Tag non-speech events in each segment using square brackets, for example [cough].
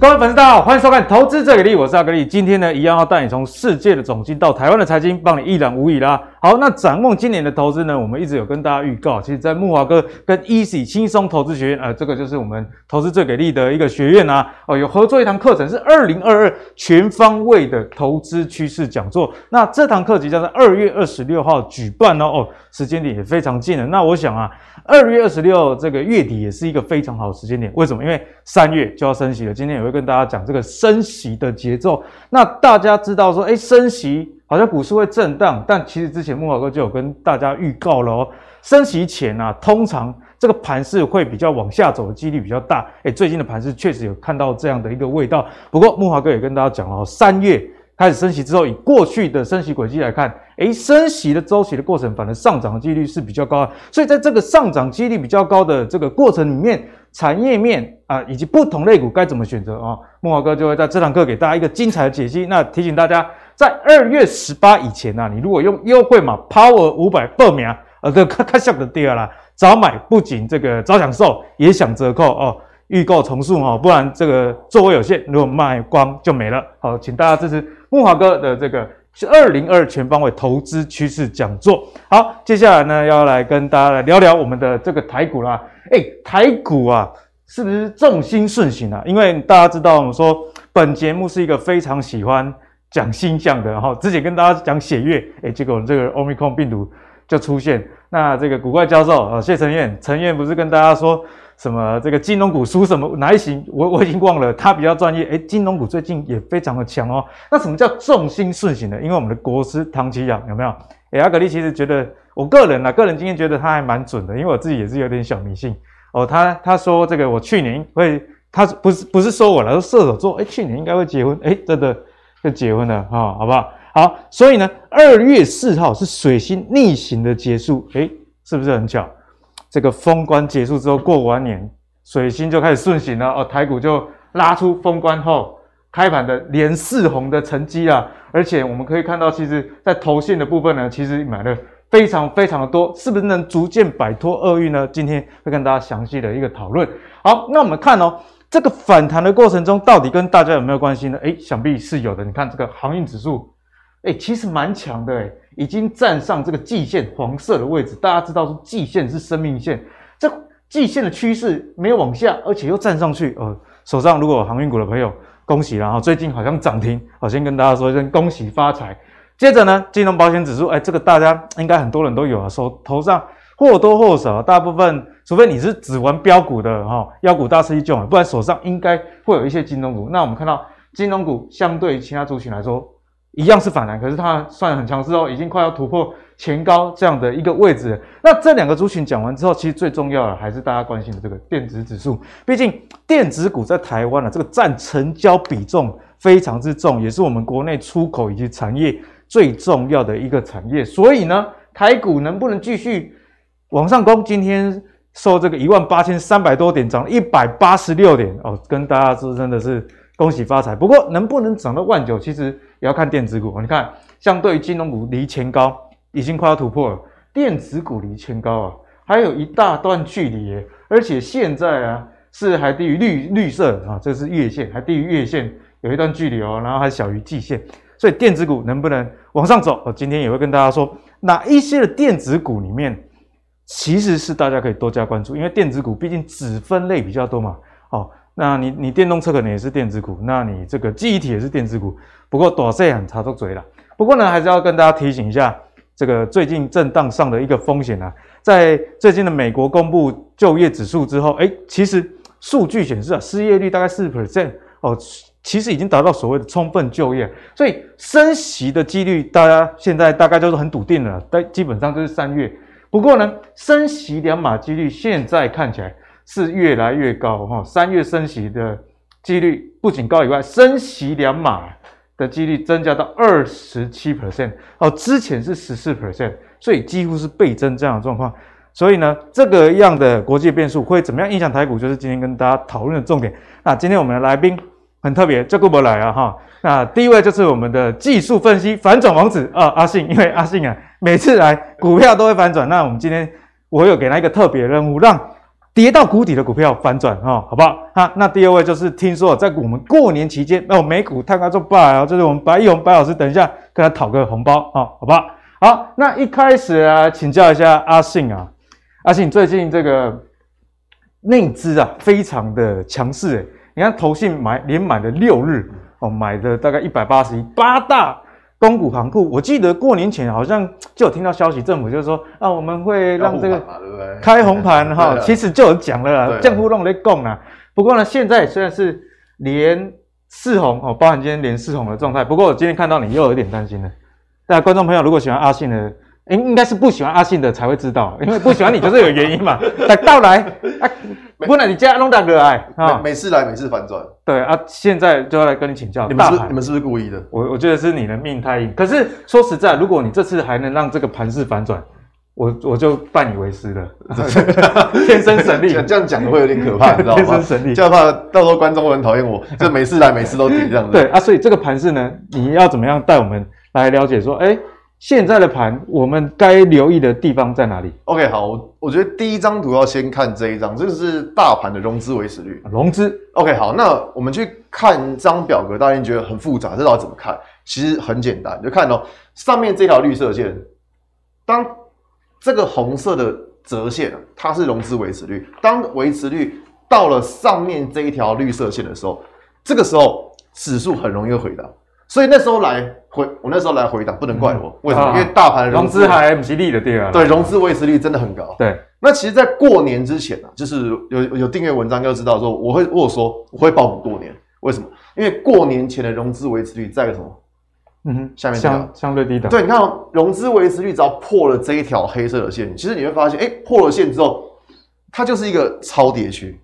各位粉丝，大家好，欢迎收看《投资最给力》，我是阿格力。今天呢，一样要带你从世界的总经到台湾的财经，帮你一览无遗啦。好，那展望今年的投资呢，我们一直有跟大家预告，其实，在木华哥跟 Easy 轻松投资学院、呃，这个就是我们投资最给力的一个学院啊，哦，有合作一堂课程是二零二二全方位的投资趋势讲座。那这堂课即将在二月二十六号举办哦，哦，时间点也非常近了。那我想啊，二月二十六这个月底也是一个非常好的时间点。为什么？因为三月就要升息了。今天有会跟大家讲这个升息的节奏。那大家知道说，哎，升息。好像股市会震荡，但其实之前木华哥就有跟大家预告了哦，升息前啊，通常这个盘势会比较往下走的几率比较大。诶，最近的盘势确实有看到这样的一个味道。不过木华哥也跟大家讲了哦，三月开始升息之后，以过去的升息轨迹来看，诶，升息的周期的过程，反而上涨的几率是比较高的。所以在这个上涨几率比较高的这个过程里面，产业面啊以及不同类股该怎么选择啊？木华哥就会在这堂课给大家一个精彩的解析。那提醒大家。在二月十八以前呢、啊，你如果用优惠码 Power 五百报名，呃，这看看下个第二啦，早买不仅这个早享受，也享折扣哦，预购从速哦，不然这个座位有限，如果卖光就没了。好，请大家支持木华哥的这个二零二全方位投资趋势讲座。好，接下来呢，要来跟大家来聊聊我们的这个台股啦。诶，台股啊，是不是重心顺行啊？因为大家知道，我们说本节目是一个非常喜欢。讲星象的然后，之前跟大家讲血月，诶，结果这个 Omicron 病毒就出现。那这个古怪教授啊，谢承彦，承彦不是跟大家说什么这个金融股输什么哪一型？我我已经忘了，他比较专业。诶，金融股最近也非常的强哦。那什么叫重心顺行呢？因为我们的国师唐綺阳有没有？诶，阿格力其实觉得，我个人啊，个人经验觉得他还蛮准的，因为我自己也是有点小迷信哦。他他说这个我去年会，他不是不是说我了，说射手座，诶，去年应该会结婚，诶，真的。就结婚了哈、好不好？好，所以呢，二月四号是水星逆行的结束，诶，是不是很巧？这个封关结束之后，过完年，水星就开始顺行了哦，台股就拉出封关后开盘的连四红的成绩啊！而且我们可以看到，其实在投信的部分呢，其实买了非常非常的多，是不是能逐渐摆脱厄运呢？今天会跟大家详细的一个讨论。好，那我们看哦。这个反弹的过程中，到底跟大家有没有关系呢？诶，想必是有的。你看这个航运指数，诶，其实蛮强的，诶，已经站上这个季线黄色的位置。大家知道说季线是生命线，这季线的趋势没有往下，而且又站上去。呃，手上如果有航运股的朋友，恭喜了哈！最近好像涨停，好，先跟大家说一声恭喜发财。接着呢，金融保险指数，诶，这个大家应该很多人都有啊，手头上。或多或少，大部分，除非你是只玩标股的哈，妖股大师一种，不然手上应该会有一些金融股。那我们看到金融股相对于其他族群来说，一样是反弹，可是它算很强势哦，已经快要突破前高这样的一个位置。那这两个族群讲完之后，其实最重要的还是大家关心的这个电子指数，毕竟电子股在台湾啊，这个占成交比重非常之重，也是我们国内出口以及产业最重要的一个产业。所以呢，台股能不能继续？往上攻，今天收这个一万八千三百多点，涨一百八十六点哦，跟大家说真的是恭喜发财。不过能不能涨到万九，其实也要看电子股。你看，相对于金融股离前高已经快要突破了，电子股离前高啊还有一大段距离，而且现在啊是还低于绿绿色啊，这是月线，还低于月线有一段距离哦，然后还小于季线，所以电子股能不能往上走？我今天也会跟大家说哪一些的电子股里面。其实是大家可以多加关注，因为电子股毕竟子分类比较多嘛。哦，那你你电动车可能也是电子股，那你这个记忆体也是电子股。不过短线很插都嘴了。不过呢，还是要跟大家提醒一下，这个最近震荡上的一个风险啊，在最近的美国公布就业指数之后，诶，其实数据显示啊，失业率大概四十 percent 哦，其实已经达到所谓的充分就业，所以升息的几率，大家现在大概就是很笃定了，但基本上就是三月。不过呢，升息两码几率现在看起来是越来越高哈。三月升息的几率不仅高以外，升息两码的几率增加到二十七 percent 哦，之前是十四 percent，所以几乎是倍增这样的状况。所以呢，这个样的国际变数会怎么样影响台股，就是今天跟大家讨论的重点。那今天我们的来宾很特别，叫顾不来啊哈。那第一位就是我们的技术分析反转王子啊，阿信，因为阿信啊。每次来股票都会反转，那我们今天我有给他一个特别任务，让跌到谷底的股票反转哈，好不好？哈，那第二位就是听说在我们过年期间，哦，美股太高做爆啊，就是我们白毅宏白老师，等一下跟他讨个红包啊，好不好？好，那一开始啊，请教一下阿信啊，阿信最近这个内资啊，非常的强势诶，你看投信买连买了六日哦，买的大概一百八十亿，八大。公股行库，我记得过年前好像就有听到消息，政府就是说啊，我们会让这个开红盘哈，其实就有讲了啦，江湖弄来供啦。不过呢，现在虽然是连四红哦，包含今天连四红的状态，不过我今天看到你又有一点担心了。大家观众朋友，如果喜欢阿信的，应应该是不喜欢阿信的才会知道，因为不喜欢你就是有原因嘛。[laughs] 来到来啊。不然你家弄大哥哎，啊每次来每次反转，对啊，现在就要来跟你请教，你们是你们是不是故意的？我我觉得是你的命太硬。可是说实在，如果你这次还能让这个盘势反转，我我就拜你为师了。[laughs] 天生神力，这样讲的会有点可怕，[laughs] 你知道吗？天生神力，就怕到时候观众会很讨厌我，就每次来每次都跌这样子。对啊，所以这个盘势呢，你要怎么样带我们来了解说，哎？现在的盘，我们该留意的地方在哪里？OK，好，我我觉得第一张图要先看这一张，这个是大盘的融资维持率。融资，OK，好，那我们去看这张表格，大家觉得很复杂，这到底怎么看？其实很简单，就看哦，上面这条绿色线，当这个红色的折线，它是融资维持率，当维持率到了上面这一条绿色线的时候，这个时候指数很容易会回档。所以那时候来回，我那时候来回档，不能怪我，嗯、为什么？啊、因为大盘融资还不是利的对啊。对，融资维持率真的很高。对，那其实，在过年之前啊，就是有有订阅文章就知道说，我会我说我会报复过年，为什么？因为过年前的融资维持率在什么？嗯哼，下面相相对低的。对，你看、哦、融资维持率只要破了这一条黑色的线，其实你会发现，哎，破了线之后，它就是一个超跌区。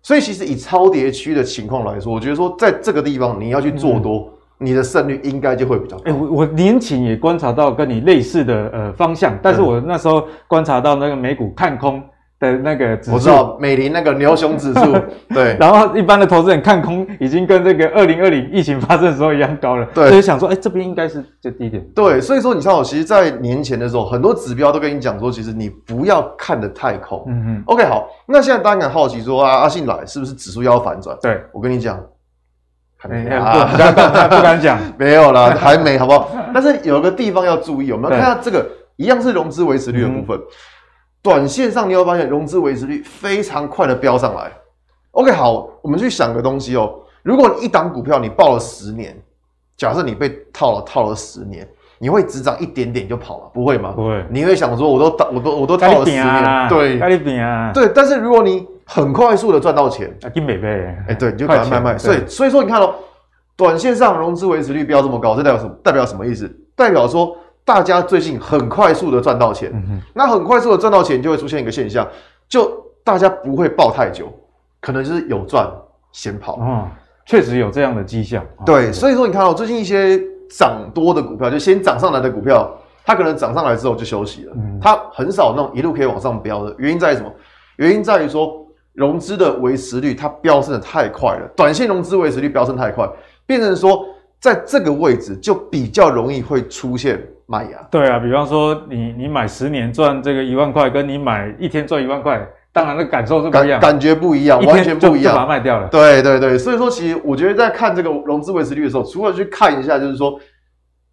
所以，其实以超跌区的情况来说，我觉得说，在这个地方你要去做多。嗯你的胜率应该就会比较高。哎、欸，我我年前也观察到跟你类似的呃方向，但是我那时候观察到那个美股看空的那个指数，我知道美林那个牛熊指数，[laughs] 对。然后一般的投资人看空已经跟这个二零二零疫情发生的时候一样高了，对。所以想说，哎、欸，这边应该是最低点。对，所以说你知道，其实，在年前的时候，很多指标都跟你讲说，其实你不要看的太空。嗯嗯。OK，好，那现在大家很好奇说啊，阿信来是不是指数要反转？对，我跟你讲。没有，不敢不敢讲，[laughs] 没有啦，还没，好不好？但是有个地方要注意，我们要看下这个一样是融资维持率的部分。短线上你会发现融资维持率非常快的飙上来。OK，好，我们去想个东西哦。如果你一档股票你报了十年，假设你被套了套了十年，你会只涨一点点就跑了？不会吗？不会。你会想说，我都我都我都套了十年，对，对。但是如果你很快速的赚到钱，啊，金美呗，哎，对，你就赶快卖卖。所以，所以说你看哦，短线上融资维持率飙这么高，这代表什么？代表什么意思？代表说大家最近很快速的赚到钱。嗯哼。那很快速的赚到钱，就会出现一个现象，就大家不会抱太久，可能就是有赚先跑。嗯，确实有这样的迹象。对，所以说你看哦，最近一些涨多的股票，就先涨上来的股票，它可能涨上来之后就休息了。嗯。它很少那种一路可以往上飙的，原因在于什么？原因在于说。融资的维持率它飙升的太快了，短线融资维持率飙升太快，变成说在这个位置就比较容易会出现卖压。对啊，比方说你你买十年赚这个一万块，跟你买一天赚一万块，当然那感受是不一样，感感觉不一样，完全不一样，就把它卖掉了。对对对，所以说其实我觉得在看这个融资维持率的时候，除了去看一下就是说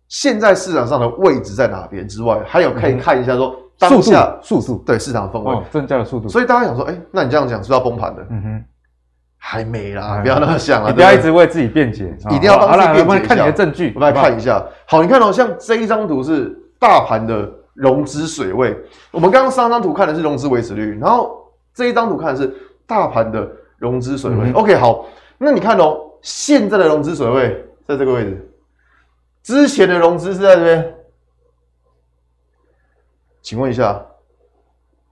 现在市场上的位置在哪边之外，还有可以看一下说。嗯当下速度对市场氛围增加了速度，所以大家想说，哎，那你这样讲是不是要崩盘的？嗯哼，还没啦，不要那么想啊！你不要一直为自己辩解，一定要帮自己辩解。我们看你的证据，我们来看一下。好，你看哦，像这一张图是大盘的融资水位，我们刚刚上张图看的是融资维持率，然后这一张图看的是大盘的融资水位。OK，好，那你看哦，现在的融资水位在这个位置，之前的融资是在这边。请问一下，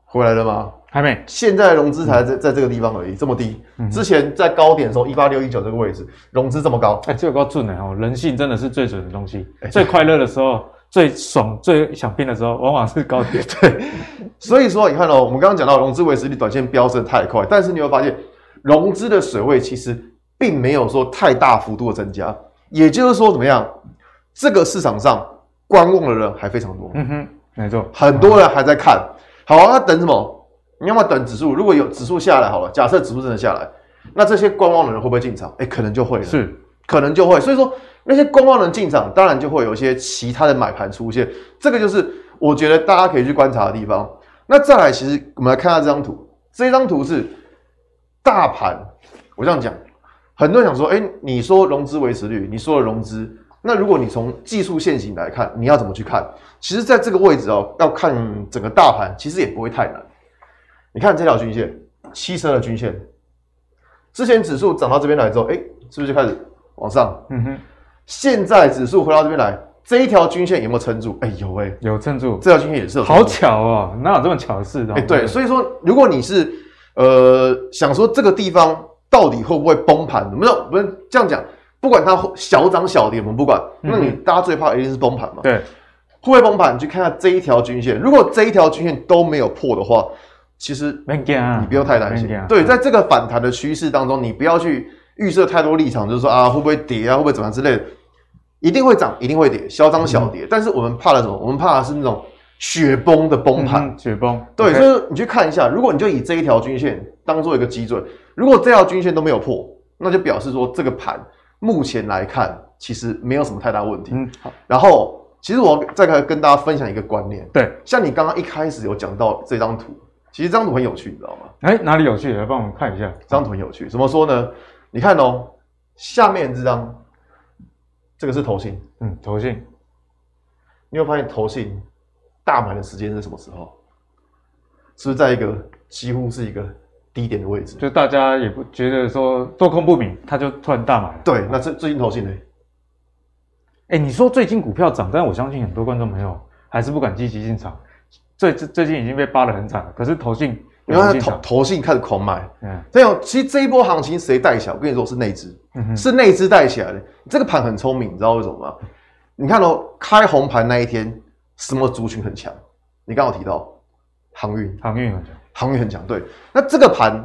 回来了吗？还没。现在融资才在在这个地方而已，这么低。之前在高点的时候，一八六一九这个位置，融资这么高，哎，这个高准的哦。人性真的是最准的东西。最快乐的时候，最爽、最想拼的时候，往往是高点。[laughs] 对。所以说，你看哦，我们刚刚讲到融资维持率短线飙升太快，但是你会发现，融资的水位其实并没有说太大幅度的增加。也就是说，怎么样？这个市场上观望的人还非常多。嗯哼。没错，很多人还在看，好啊，那等什么？你要么等指数，如果有指数下来好了，假设指数真的下来，那这些观望的人会不会进场？哎、欸，可能就会了，是，可能就会。所以说那些观望人进场，当然就会有一些其他的买盘出现。这个就是我觉得大家可以去观察的地方。那再来，其实我们来看下这张图，这张图是大盘。我这样讲，很多人想说，哎、欸，你说融资维持率，你说的融资。那如果你从技术线型来看，你要怎么去看？其实，在这个位置哦，要看整个大盘，其实也不会太难。你看这条均线，七升的均线，之前指数涨到这边来之后，哎，是不是就开始往上？嗯哼。现在指数回到这边来，这一条均线有没有撑住？哎，有哎，有撑住。这条均线也是有。好巧哦，哪有这么巧的事？哎，对，所以说，如果你是呃想说这个地方到底会不会崩盘？没有，不是这样讲。不管它小涨小跌，我们不管。那你大家最怕一定是崩盘嘛？对，会不会崩盘？你去看下这一条均线，如果这一条均线都没有破的话，其实你不用太担心。对，在这个反弹的趋势当中，你不要去预设太多立场，就是说啊会不会跌啊，会不会怎么样之类的，一定会涨，一定会跌，小涨小跌。但是我们怕的什么？我们怕的是那种雪崩的崩盘，雪崩。对，所以你去看一下，如果你就以这一条均线当做一个基准，如果这条均线都没有破，那就表示说这个盘。目前来看，其实没有什么太大问题。嗯，好。然后，其实我再来跟大家分享一个观念。对，像你刚刚一开始有讲到这张图，其实这张图很有趣，你知道吗？哎，哪里有趣？来帮我们看一下。这张图很有趣，怎么说呢？你看哦，下面这张，这个是头信。嗯，头信。你有发现头信大买的时间是什么时候？是不是在一个几乎是一个？低点的位置，就大家也不觉得说做空不明，它就突然大买了。对，那最最近投信呢？哎、欸，你说最近股票涨，但我相信很多观众朋友还是不敢积极进场。最最近已经被扒得很惨了，可是投信，因为投投信开始狂买。嗯，这样其实这一波行情谁带起来？我跟你说是内资，是内资带起来的。这个盘很聪明，你知道为什么吗？你看哦，开红盘那一天，什么族群很强？你刚好提到航运，航运很强。航运很强，对。那这个盘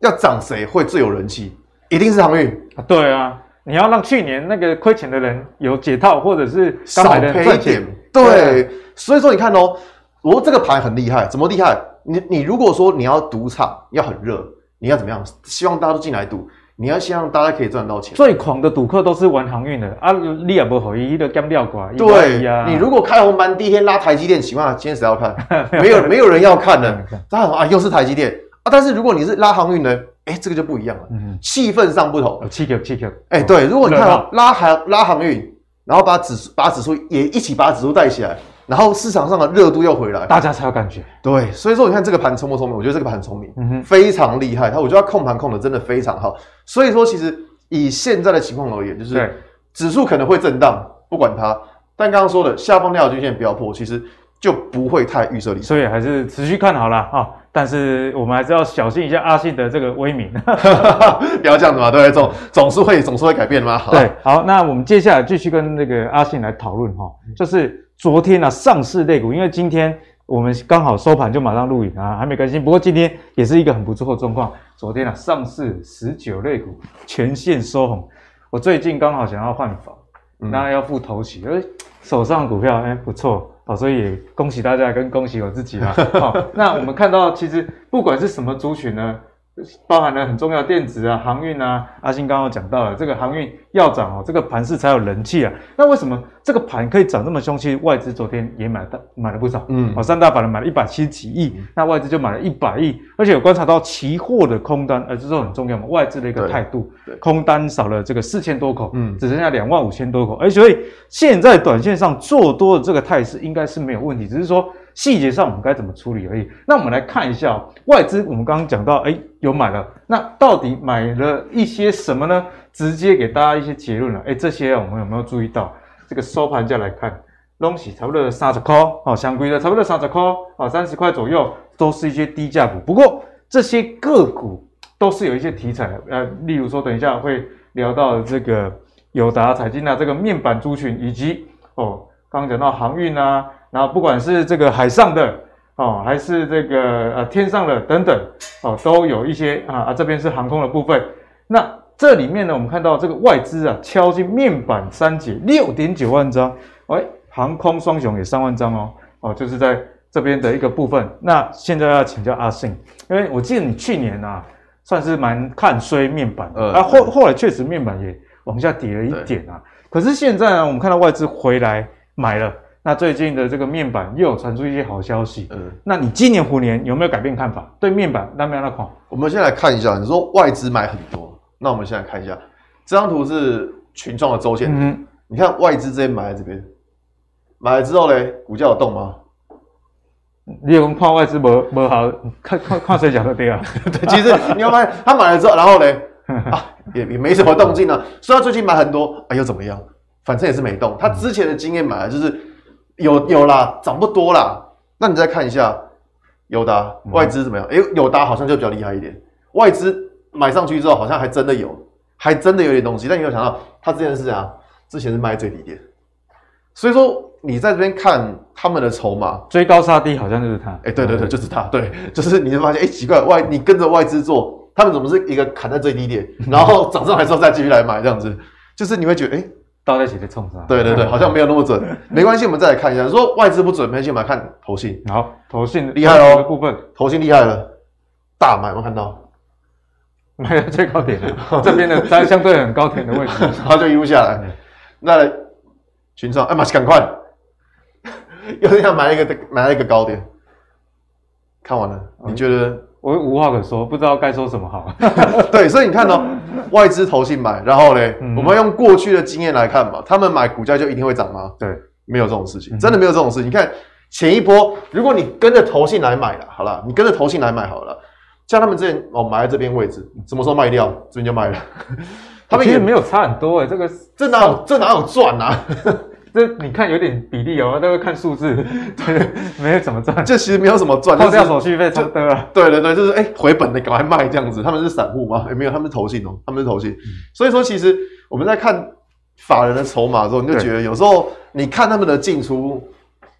要涨谁会最有人气？一定是航运啊！对啊，你要让去年那个亏钱的人有解套，或者是少赔一点。对，对，所以说你看哦，我这个盘很厉害，怎么厉害？你你如果说你要赌场要很热，你要怎么样？希望大家都进来赌。你要希望大家可以赚到钱。最狂的赌客都是玩航运的啊！你也不好意的干掉挂。对呀，你如果开红盘第一天拉台积电，起码今天谁要看？[laughs] 没有，没有人要看的。当然啊，又是台积电啊！但是如果你是拉航运的？哎，这个就不一样了。嗯，气氛上不同。气球，气球。哎，对，如果你看到拉航拉航运，然后把指把指数也一起把指数带起来。然后市场上的热度又回来，大家才有感觉。对，所以说你看这个盘聪不聪明？我觉得这个盘很聪明，嗯哼，非常厉害。他我觉得他控盘控的真的非常好。所以说，其实以现在的情况而言，就是指数可能会震荡，不管它。但刚刚说的下方那条均线不要破，其实就不会太预设立场。所以还是持续看好了啊。但是我们还是要小心一下阿信的这个威名。[laughs] 不要这样子嘛，对，总总是会总是会改变的嘛。对，好，那我们接下来继续跟那个阿信来讨论哈，就是。昨天啊，上市类股，因为今天我们刚好收盘就马上录影啊，还没更新。不过今天也是一个很不错的状况。昨天啊，上市十九类股全线收红。我最近刚好想要换房，那要付头期，而手上股票哎不错啊，所以也恭喜大家跟恭喜我自己啦。好，[laughs] 那我们看到其实不管是什么族群呢？包含了很重要的电子啊、航运啊，阿信刚刚讲到了这个航运要涨哦，这个盘势才有人气啊。那为什么这个盘可以涨这么凶？其实外资昨天也买了，买了不少，嗯，哦，三大法人买了一百七十几亿，嗯、那外资就买了一百亿，而且有观察到期货的空单，呃，这是很重要嘛，外资的一个态度，空单少了这个四千多口，嗯，只剩下两万五千多口，而所以现在短线上做多的这个态势应该是没有问题，只是说。细节上我们该怎么处理而已。那我们来看一下外资，我们刚刚讲到，哎，有买了，那到底买了一些什么呢？直接给大家一些结论了。哎，这些我们有没有注意到？这个收盘价来看，东西差不多三十块，哦，相对的差不多三十块，啊，三十块左右，都是一些低价股。不过这些个股都是有一些题材，呃，例如说，等一下会聊到这个友达、彩晶啊，这个面板族群，以及哦，刚刚讲到航运啊。然后不管是这个海上的哦，还是这个呃天上的等等哦，都有一些啊啊，这边是航空的部分。那这里面呢，我们看到这个外资啊敲进面板三节六点九万张，哎，航空双雄也三万张哦哦，就是在这边的一个部分。那现在要请教阿信，因为我记得你去年啊，算是蛮看衰面板的，呃，啊后后来确实面板也往下跌了一点啊。可是现在呢，我们看到外资回来买了，那最近的这个面板又有传出一些好消息，嗯，那你今年虎年有没有改变看法？对面板那边那款，我们先来看一下，你说外资买很多，那我们现在看一下这张图是群创的周线，嗯，你看外资这边买在这边，买了之后嘞，股价有动吗？你有看外资没没好，看看看谁讲的对啊？[laughs] 对，其实你要发现他买了之后，然后嘞。[laughs] 啊，也也没什么动静呢。所以他最近买很多，哎，又怎么样？反正也是没动。他之前的经验买的就是有有啦，涨不多啦。那你再看一下友达外资怎么样？哎，友达好像就比较厉害一点。外资买上去之后，好像还真的有，还真的有点东西。但你有想到，他之前是啊，之前是卖最低点。所以说你在这边看他们的筹码，追高杀低，好像就是他。哎，对对对，就是他。对，就是你会发现，哎，奇怪，外你跟着外资做。他们怎么是一个砍在最低点，[laughs] 然后涨上来之后再继续来买这样子？就是你会觉得，哎，倒在一起在冲上。对对对，好像没有那么准。没关系，我们再来看一下。说外资不准，没关系，我们来看投信。好，投信厉害哦，部分投信厉害了，大买，有没有看到？买 [laughs] 到最高点了，这边的在 [laughs] 相对很高点的位置，[laughs] 然后就一路下来。那群创，哎，马上赶快，又这样买一个买了一个高点。看完了，你觉得？我无话可说，不知道该说什么好。[laughs] 对，所以你看哦，[laughs] 外资投信买，然后呢，嗯、我们用过去的经验来看嘛，他们买股价就一定会涨吗？对，没有这种事情，真的没有这种事情。嗯、你看前一波，如果你跟着投信来买了，好了，你跟着投信来买好了，像他们之前哦买在这边位置，什么时候卖掉，这边就卖了。[laughs] 他们也没有差很多诶、欸、这个这哪有这哪有赚啊？这你看有点比例哦，都会看数字，[laughs] 对，没有怎么赚。这其实没有什么赚，扣掉手续费就得了。对对对，就是哎，回本的赶快卖这样子。他们是散户吗？也没有，他们是投信哦，他们是投信。嗯、所以说，其实我们在看法人的筹码的时候，你就觉得有时候你看他们的进出。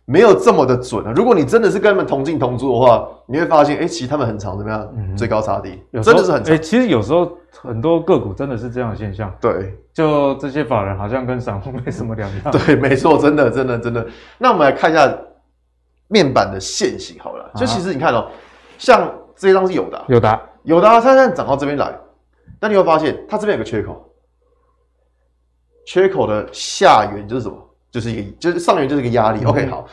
没有这么的准啊！如果你真的是跟他们同进同出的话，你会发现，哎，其实他们很长，怎么样？嗯，追高差低，真的是很长。哎，其实有时候很多个股真的是这样的现象。对，就这些法人好像跟散户没什么两样。[laughs] 对，没错，真的，真的，真的。那我们来看一下面板的线型好了。就其实你看哦，像这一张是有的，有的，有的，它现在涨到这边来，但你会发现它这边有个缺口，缺口的下缘就是什么？就是一个，就是上缘就是一个压力。OK，好。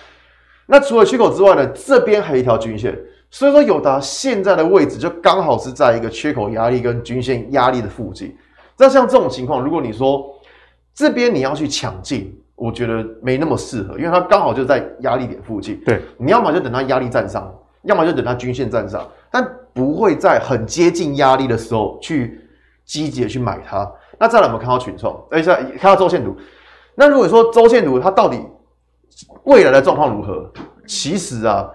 那除了缺口之外呢，这边还有一条均线，所以说友达现在的位置就刚好是在一个缺口压力跟均线压力的附近。那像这种情况，如果你说这边你要去抢进，我觉得没那么适合，因为它刚好就在压力点附近。对，你要么就等它压力站上，要么就等它均线站上，但不会在很接近压力的时候去积极的去买它。那再来我们看到群创，哎，再看到周线图。那如果说周线图它到底未来的状况如何？其实啊，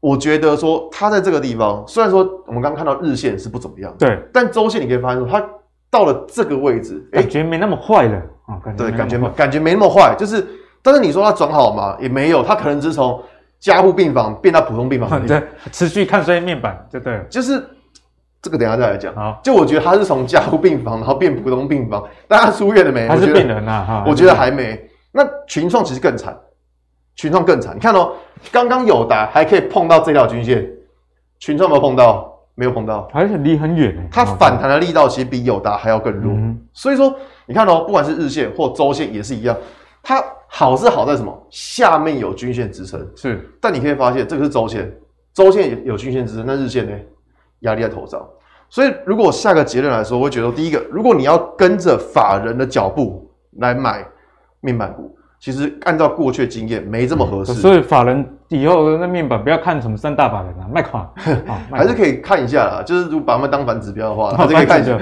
我觉得说它在这个地方，虽然说我们刚刚看到日线是不怎么样，对，但周线你可以发现说它到了这个位置，感觉没那么坏了啊，感觉对，感觉感觉没那么坏，就是，但是你说它转好嘛？也没有，它可能只是从加护病房变到普通病房，[laughs] 对，持续看衰面板，就对了，就是。这个等一下再来讲。好，就我觉得他是从加护病房，然后变普通病房，但他出院了没？还是病人啊？哈，我觉得还没。那群创其实更惨，群创更惨。你看哦，刚刚友达还可以碰到这条均线，群创有没有碰到？没有碰到，还是离很远。它反弹的力道其实比友达还要更弱。嗯、所以说，你看哦，不管是日线或周线也是一样，它好是好在什么？下面有均线支撑。是，但你可以发现这个是周线，周线有均线支撑，那日线呢？压力在头上，所以如果我下个结论来说，我会觉得第一个，如果你要跟着法人的脚步来买面板股，其实按照过去的经验没这么合适。所以法人以后那面板不要看什么三大法人啊，卖款，[laughs] 还是可以看一下啦。就是如果把他们当反指标的话，还是可以看一下。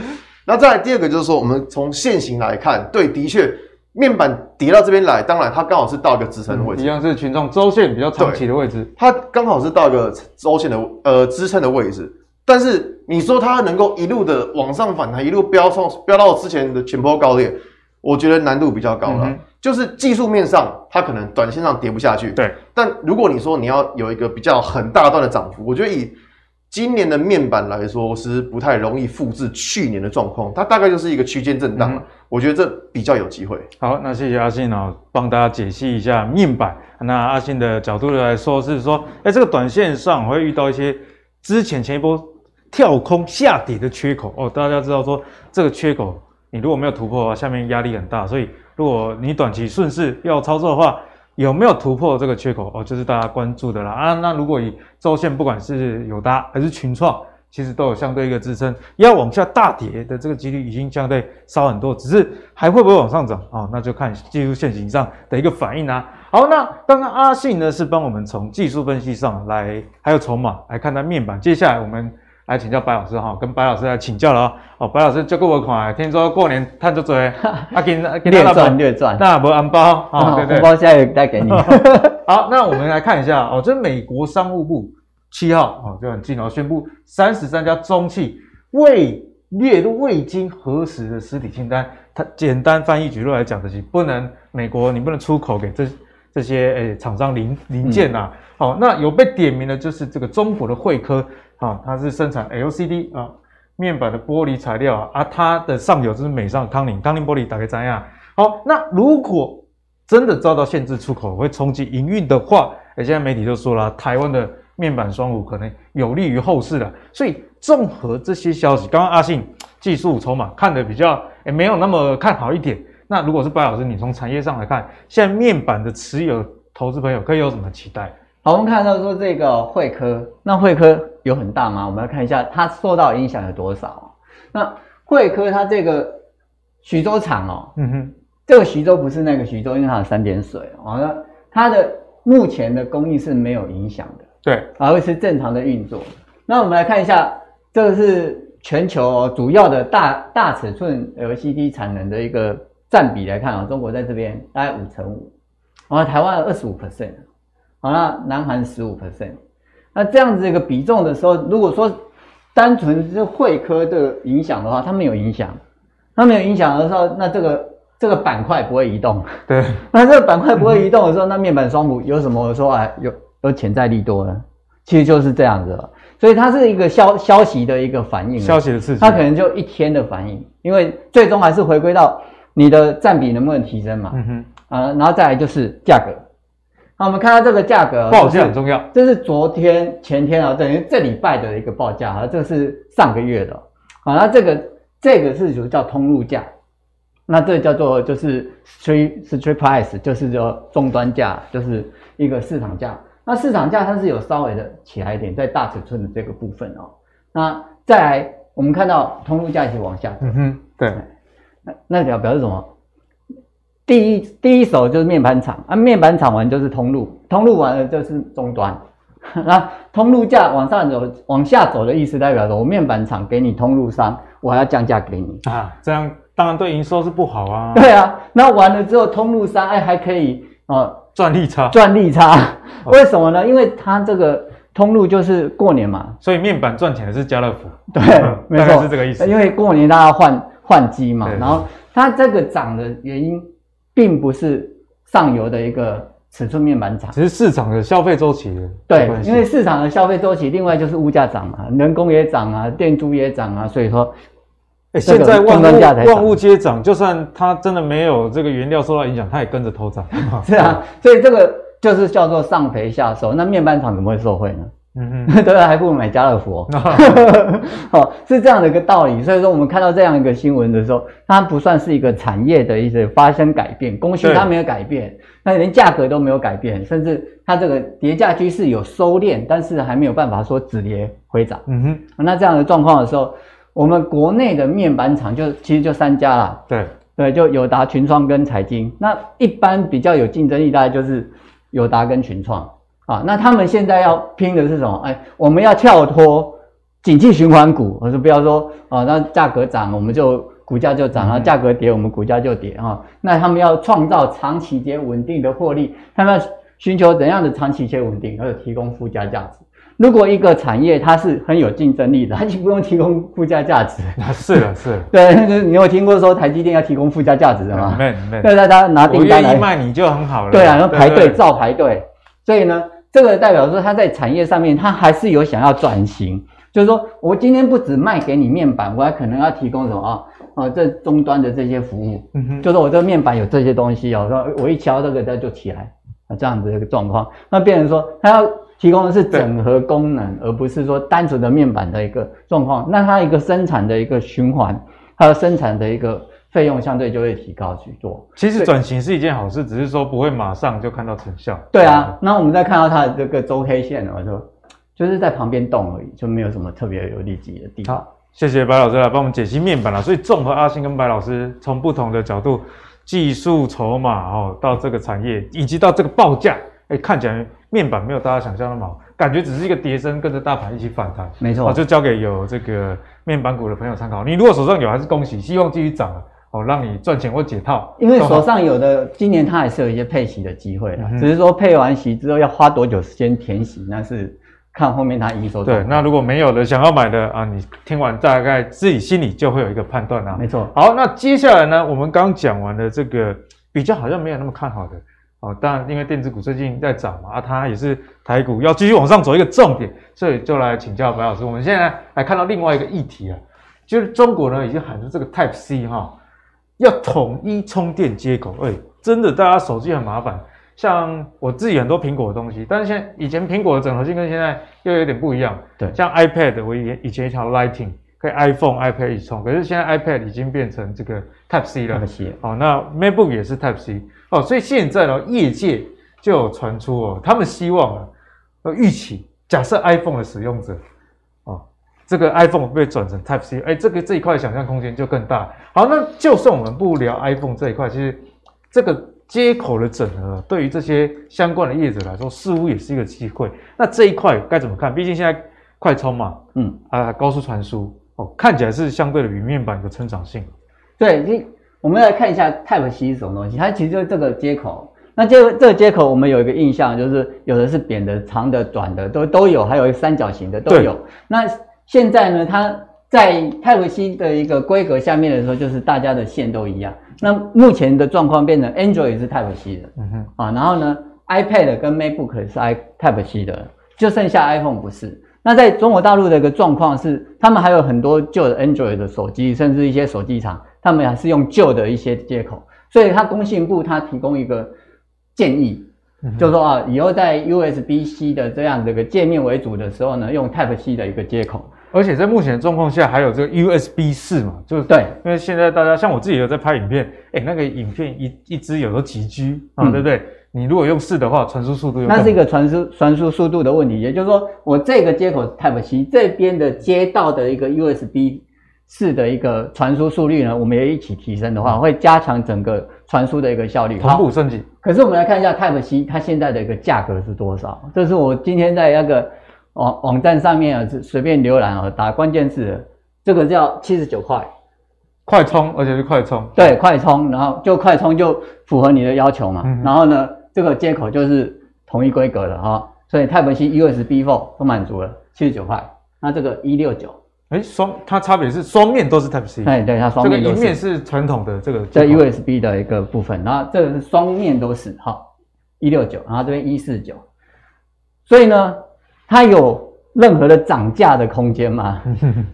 那再来第二个就是说，我们从现行来看，对，的确面板跌到这边来，当然它刚好是到一个支撑的位置，一样是群众周线比较长期的位置，它刚好是到一个周线的呃支撑的位置。但是你说它能够一路的往上反弹，一路飙上飙到之前的前波高点，我觉得难度比较高了。嗯、就是技术面上，它可能短线上跌不下去。对。但如果你说你要有一个比较很大段的涨幅，我觉得以今年的面板来说是不太容易复制去年的状况，它大概就是一个区间震荡、嗯、我觉得这比较有机会。好，那谢谢阿信哦，帮大家解析一下面板。那阿信的角度来说是说，哎，这个短线上会遇到一些之前前一波跳空下跌的缺口哦。大家知道说这个缺口你如果没有突破的话，下面压力很大，所以如果你短期顺势要操作的话。有没有突破这个缺口哦？就是大家关注的啦啊。那如果以周线，不管是友达还是群创，其实都有相对一个支撑，要往下大跌的这个几率已经相对少很多，只是还会不会往上涨啊、那就看技术线型上的一个反应啊。好，那刚刚阿信呢是帮我们从技术分析上来，还有筹码来看它面板。接下来我们。来请教白老师哈，跟白老师来请教了哦。白老师这个我看，听说过年探这嘴，[laughs] 啊，给给略赚略赚，那不安包啊？对对，红包现在带给你。[laughs] 好，那我们来看一下哦，这美国商务部七号哦就很近哦，宣布三十三家中企未列入未经核实的实体清单。它简单翻译举例来讲的是，不能美国你不能出口给这这些诶厂商零零件呐、啊。好、嗯哦，那有被点名的就是这个中国的汇科。啊，它是生产 LCD 啊面板的玻璃材料啊，啊，它的上游就是美商康宁，康宁玻璃打开怎样？好，那如果真的遭到限制出口，会冲击营运的话，诶，现在媒体就说了，台湾的面板双虎可能有利于后市了。所以综合这些消息，刚刚阿信技术筹码看的比较诶没有那么看好一点。那如果是白老师，你从产业上来看，现在面板的持有投资朋友可以有什么期待？好，我们看到说这个慧科，那慧科有很大吗？我们来看一下它受到影响有多少。那慧科它这个徐州厂哦，嗯哼，这个徐州不是那个徐州，因为它有三点水哦。那它的目前的供应是没有影响的，对，而会是正常的运作。那我们来看一下，这个是全球主要的大大尺寸 LCD 产能的一个占比来看啊，中国在这边大概五成五，然后台湾二十五 percent。好，那南韩十五 percent，那这样子一个比重的时候，如果说单纯是慧科的影响的话，它没有影响，它没有影响的时候，那这个这个板块不会移动。对，那这个板块不会移动的时候，那面板双补有什么我说啊？有有潜在利多呢？其实就是这样子了，所以它是一个消消息的一个反应，消息的事情，它可能就一天的反应，因为最终还是回归到你的占比能不能提升嘛。嗯哼，啊，然后再来就是价格。那我们看到这个价格，报价很重要。这是昨天、前天啊，等于这礼拜的一个报价啊，这是上个月的。好，那这个这个是属于叫通路价，那这叫做就是 street street price，就是说终端价，就是一个市场价。那市场价它是有稍微的起来一点，在大尺寸的这个部分哦。那再来，我们看到通路价一直往下。嗯哼，对。那那表表示什么？第一第一手就是面板厂啊，面板厂完就是通路，通路完了就是终端。[laughs] 那通路价往上走，往下走的意思代表着，我面板厂给你通路商，我还要降价给你啊，这样当然对营收是不好啊。对啊，那完了之后，通路商哎还可以啊赚利差，赚利差。[laughs] 为什么呢？因为它这个通路就是过年嘛，所以面板赚钱的是家乐福。[laughs] 对，没错，是这个意思。因为过年大家换换机嘛，然后它这个涨的原因。并不是上游的一个尺寸面板厂，只是市场的消费周期。对，因为市场的消费周期，另外就是物价涨嘛，人工也涨啊，店租也涨啊，所以说，哎，现在万物万物皆涨，就算它真的没有这个原料受到影响，它也跟着偷涨。[laughs] 是啊，所以这个就是叫做上肥下瘦，那面板厂怎么会受惠呢？嗯哼，[laughs] 对啊，还不如买家乐福。[laughs] [laughs] 哦，是这样的一个道理。所以说，我们看到这样一个新闻的时候，它不算是一个产业的一些发生改变，供需它没有改变，那连价格都没有改变，甚至它这个叠价趋势有收敛，但是还没有办法说止跌回涨。嗯哼，那这样的状况的时候，我们国内的面板厂就其实就三家啦。对对，就友达、群创跟财经。那一般比较有竞争力，大概就是友达跟群创。啊，那他们现在要拼的是什么？哎，我们要跳脱景气循环股，我说不要说啊，那价格涨我们就股价就涨，然后价格跌我们股价就跌啊。那他们要创造长期且稳定的获利，他们要寻求怎样的长期且稳定？还有提供附加价值。如果一个产业它是很有竞争力的，它就不用提供附加价值。[laughs] 是的，是的。[laughs] 对，你有听过说台积电要提供附加价值的吗？没没。对，大家拿订单来卖你就很好了。对啊，然后排队照排队，所以呢。这个代表说，他在产业上面，他还是有想要转型，就是说我今天不只卖给你面板，我还可能要提供什么啊？啊，这终端的这些服务，嗯，就是我这个面板有这些东西哦，说我一敲这个它就起来啊，这样子一个状况，那变成说它要提供的是整合功能，而不是说单纯的面板的一个状况，那它一个生产的一个循环，它的生产的一个。费用相对就会提高许多。其实转型是一件好事，只是说不会马上就看到成效。对啊，那我们再看到它的这个周 K 线呢，就就是在旁边动而已，就没有什么特别有利己的地方。好，谢谢白老师来帮我们解析面板了。所以综合阿星跟白老师从不同的角度，技术筹码哦，到这个产业，以及到这个报价，哎，看起来面板没有大家想象那么好，感觉只是一个跌升，跟着大盘一起反弹。没错，就交给有这个面板股的朋友参考。你如果手上有，还是恭喜，希望继续涨。哦，让你赚钱或解套，因为手上有的今年它还是有一些配息的机会啦，嗯、只是说配完息之后要花多久时间填息，那是看后面它营收。对，那如果没有的想要买的啊，你听完大概自己心里就会有一个判断啊。没错。好，那接下来呢，我们刚讲完了这个比较好像没有那么看好的哦，当然因为电子股最近在涨嘛，啊，它也是台股要继续往上走一个重点，所以就来请教白老师。我们现在来看到另外一个议题啊，就是中国呢已经喊出这个 Type C 哈。要统一充电接口，哎、欸，真的，大家手机很麻烦。像我自己很多苹果的东西，但是现在以前苹果的整合性跟现在又有点不一样。对，像 iPad，我以前以前一条 Lightning 可以 iPhone、iPad 一起充，可是现在 iPad 已经变成这个 Type C 了。Type C。哦，那 MacBook 也是 Type C。哦，所以现在呢，业界就有传出哦，他们希望啊，要预期，假设 iPhone 的使用者。这个 iPhone 被转成 Type C，哎，这个这一块想象空间就更大。好，那就算我们不聊 iPhone 这一块，其实这个接口的整合，对于这些相关的业者来说，似乎也是一个机会。那这一块该怎么看？毕竟现在快充嘛，嗯啊，高速传输哦，看起来是相对的比面板有成长性。对，你我们来看一下 Type C 是什么东西？它其实就是这个接口。那这这个接口，我们有一个印象，就是有的是扁的、长的、短的，都都有，还有一个三角形的都有。那现在呢，它在 Type C 的一个规格下面的时候，就是大家的线都一样。那目前的状况变成 Android 也是 Type C 的，嗯哼，啊，然后呢，iPad 跟 MacBook 是 i Type C 的，就剩下 iPhone 不是。那在中国大陆的一个状况是，他们还有很多旧的 Android 的手机，甚至一些手机厂，他们还是用旧的一些接口。所以它工信部它提供一个建议，嗯、就是说啊，以后在 USB-C 的这样的一个界面为主的时候呢，用 Type C 的一个接口。而且在目前的状况下，还有这个 USB 四嘛，就是对，因为现在大家像我自己有在拍影片，哎，那个影片一一支有时候几 G 啊，嗯、对不对？你如果用四的话，传输速度那是一个传输传输速度的问题，也就是说，我这个接口 Type C 这边的接到的一个 USB 四的一个传输速率呢，我们也一起提升的话，会加强整个传输的一个效率，同步升级。可是我们来看一下 Type C 它现在的一个价格是多少？这是我今天在那个。网网站上面啊，随便浏览啊，打关键字，这个叫七十九块，快充，而且是快充，对，快充，然后就快充就符合你的要求嘛。嗯、然后呢，这个接口就是同一规格的哈，所以 Type C、USB Four 都满足了，七十九块。那这个一六九，哎，双它差别是双面都是 Type C，哎对，它双面。这个一面是传统的这个，在 USB 的一个部分，然后这个是双面都是哈，一六九，然后这边一四九，所以呢。它有任何的涨价的空间吗？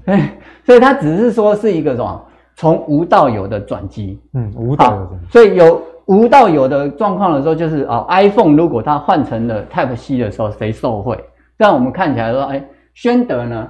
[laughs] 所以它只是说是一个什么从无到有的转机。嗯，无到有的。所以有无到有的状况的时候，就是啊、哦，iPhone 如果它换成了 Type C 的时候，谁受惠？这样我们看起来说，哎，宣德呢？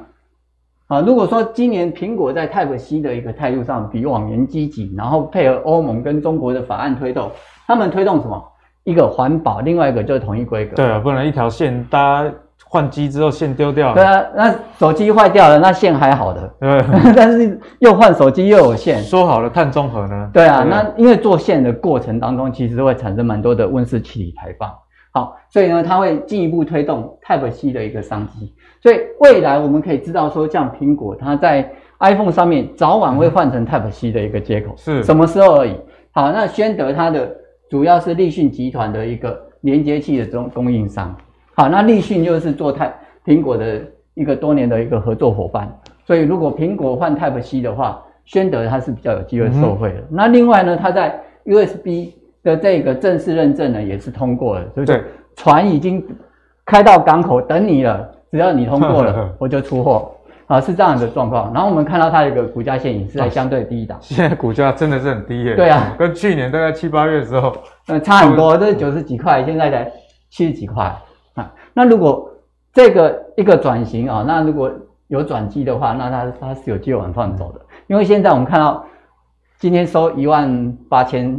啊，如果说今年苹果在 Type C 的一个态度上比往年积极，然后配合欧盟跟中国的法案推动，他们推动什么？一个环保，另外一个就是统一规格。对啊，不能一条线搭。换机之后线丢掉。了，对啊，那手机坏掉了，那线还好的，对，[laughs] 但是又换手机又有线，说好了碳中和呢？对啊，对。那因为做线的过程当中，其实会产生蛮多的温室气体排放，好，所以呢，它会进一步推动 Type C 的一个商机，所以未来我们可以知道说，像苹果它在 iPhone 上面早晚会换成 Type C 的一个接口，是。什么时候而已？好，那宣德它的主要是立讯集团的一个连接器的这种供应商。好，那立讯就是做泰苹果的一个多年的一个合作伙伴，所以如果苹果换 Type C 的话，宣德它是比较有机会受惠的。嗯、那另外呢，它在 USB 的这个正式认证呢也是通过了，对不对？船已经开到港口等你了，只要你通过了，我就出货。啊，是这样的状况。然后我们看到它的一个股价线也是在相对低档，[laughs] 现在股价真的是很低耶。对啊，跟去年大概七八月的时候，嗯，差很多，这是九十几块，现在才七十几块啊。那如果这个一个转型啊，那如果有转机的话，那它它是有机会往上走的。因为现在我们看到今天收一万八千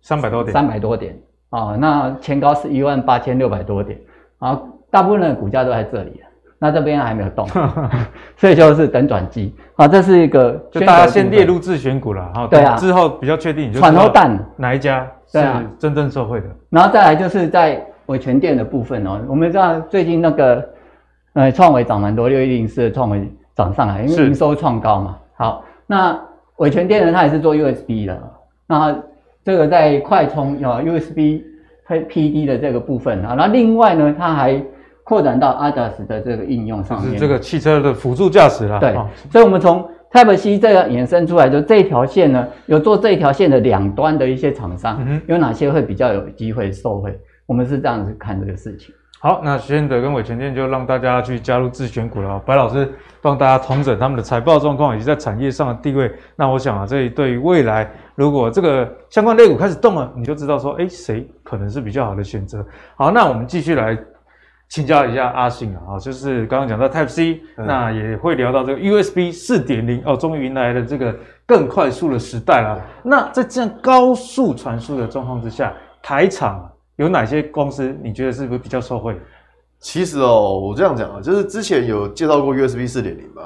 三百多点，三百多点啊，那前高是一万八千六百多点啊，大部分的股价都在这里，那这边还没有动，[laughs] 所以就是等转机啊，这是一个就大家先列入自选股了哈，对啊，之后比较确定你就船头弹。哪一家是真正受惠的，然后再来就是在伟诠电的部分哦，我们知道最近那个呃创维涨蛮多，六一零四的创维涨上来，因为营收创高嘛，好。那伟诠电呢，它也是做 USB 的，那这个在快充啊 USB 配 PD 的这个部分啊，那另外呢，它还扩展到 ADAS 的这个应用上面，就是这个汽车的辅助驾驶啦。对，所以我们从 Type C 这个衍生出来，就这一条线呢，有做这一条线的两端的一些厂商，有哪些会比较有机会受惠？我们是这样子看这个事情。好，那宣德跟伟诠电就让大家去加入自选股了。白老师帮大家统整他们的财报状况以及在产业上的地位。那我想啊，这对于未来如果这个相关类股开始动了，你就知道说，哎，谁可能是比较好的选择。好，那我们继续来请教一下阿信啊，就是刚刚讲到 Type C，嗯，那也会聊到这个 USB 四点零哦，终于迎来了这个更快速的时代了。那在这样高速传输的状况之下，台厂。有哪些公司你觉得是不是比较受惠？其实哦，我这样讲啊，就是之前有介绍过 USB 四点零嘛，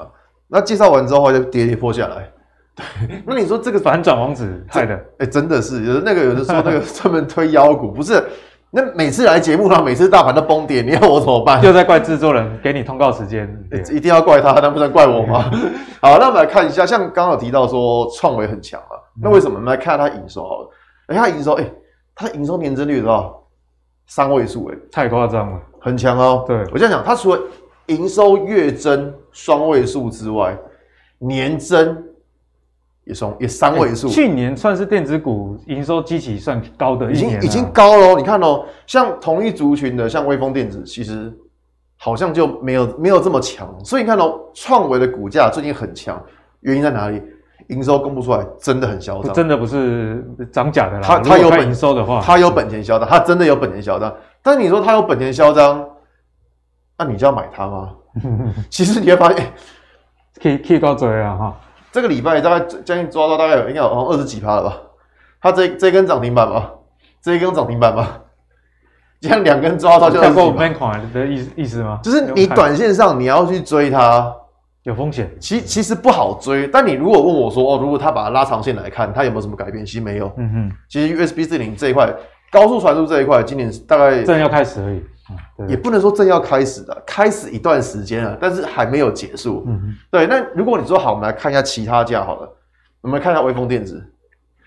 那介绍完之后就跌跌破下来。对，[laughs] 那你说这个反转王子害的？哎，真的是，有的那个有的说那个 [laughs] 专门推妖股，不是？那每次来节目上，每次大盘都崩跌，你要我怎么办？又在怪制作人给你通告时间，[laughs] 一定要怪他，那不能怪我吗？好，那我们来看一下，像刚刚有提到说创维很强啊，那为什么？我们来看它营收好了，哎，它营收，哎，它营收年增率多少？三位数诶，太夸张了，很强哦。对，我这样讲，它除了营收月增双位数之外，年增也从也三位数。去年算是电子股营收基期算高的一年，已经已经高了。你看哦，像同一族群的，像威风电子，其实好像就没有没有这么强。所以你看哦，创维的股价最近很强，原因在哪里？营收公布出来真的很嚣张，真的不是涨假的啦。他他有本营收的话，他有本钱嚣张，他真的有本钱嚣张。但你说他有本钱嚣张，那你就要买它吗？[laughs] 其实你会发现，可以可以高追啊哈。这个礼拜大概将近抓到大概有应该有二十几趴了吧？他这这根涨停板吧，这一根涨停板吧，这样两根抓到就看过我们款的意思意思吗？就是你短线上你要去追它。有风险，其其实不好追。但你如果问我说，哦，如果他把它拉长线来看，它有没有什么改变？其实没有。嗯哼，其实 USB 四零这一块，高速传输这一块，今年大概正要开始而已。也不能说正要开始的，开始一段时间了，但是还没有结束。嗯哼，对。那如果你说好，我们来看一下其他价好了。我们来看一下威风电子，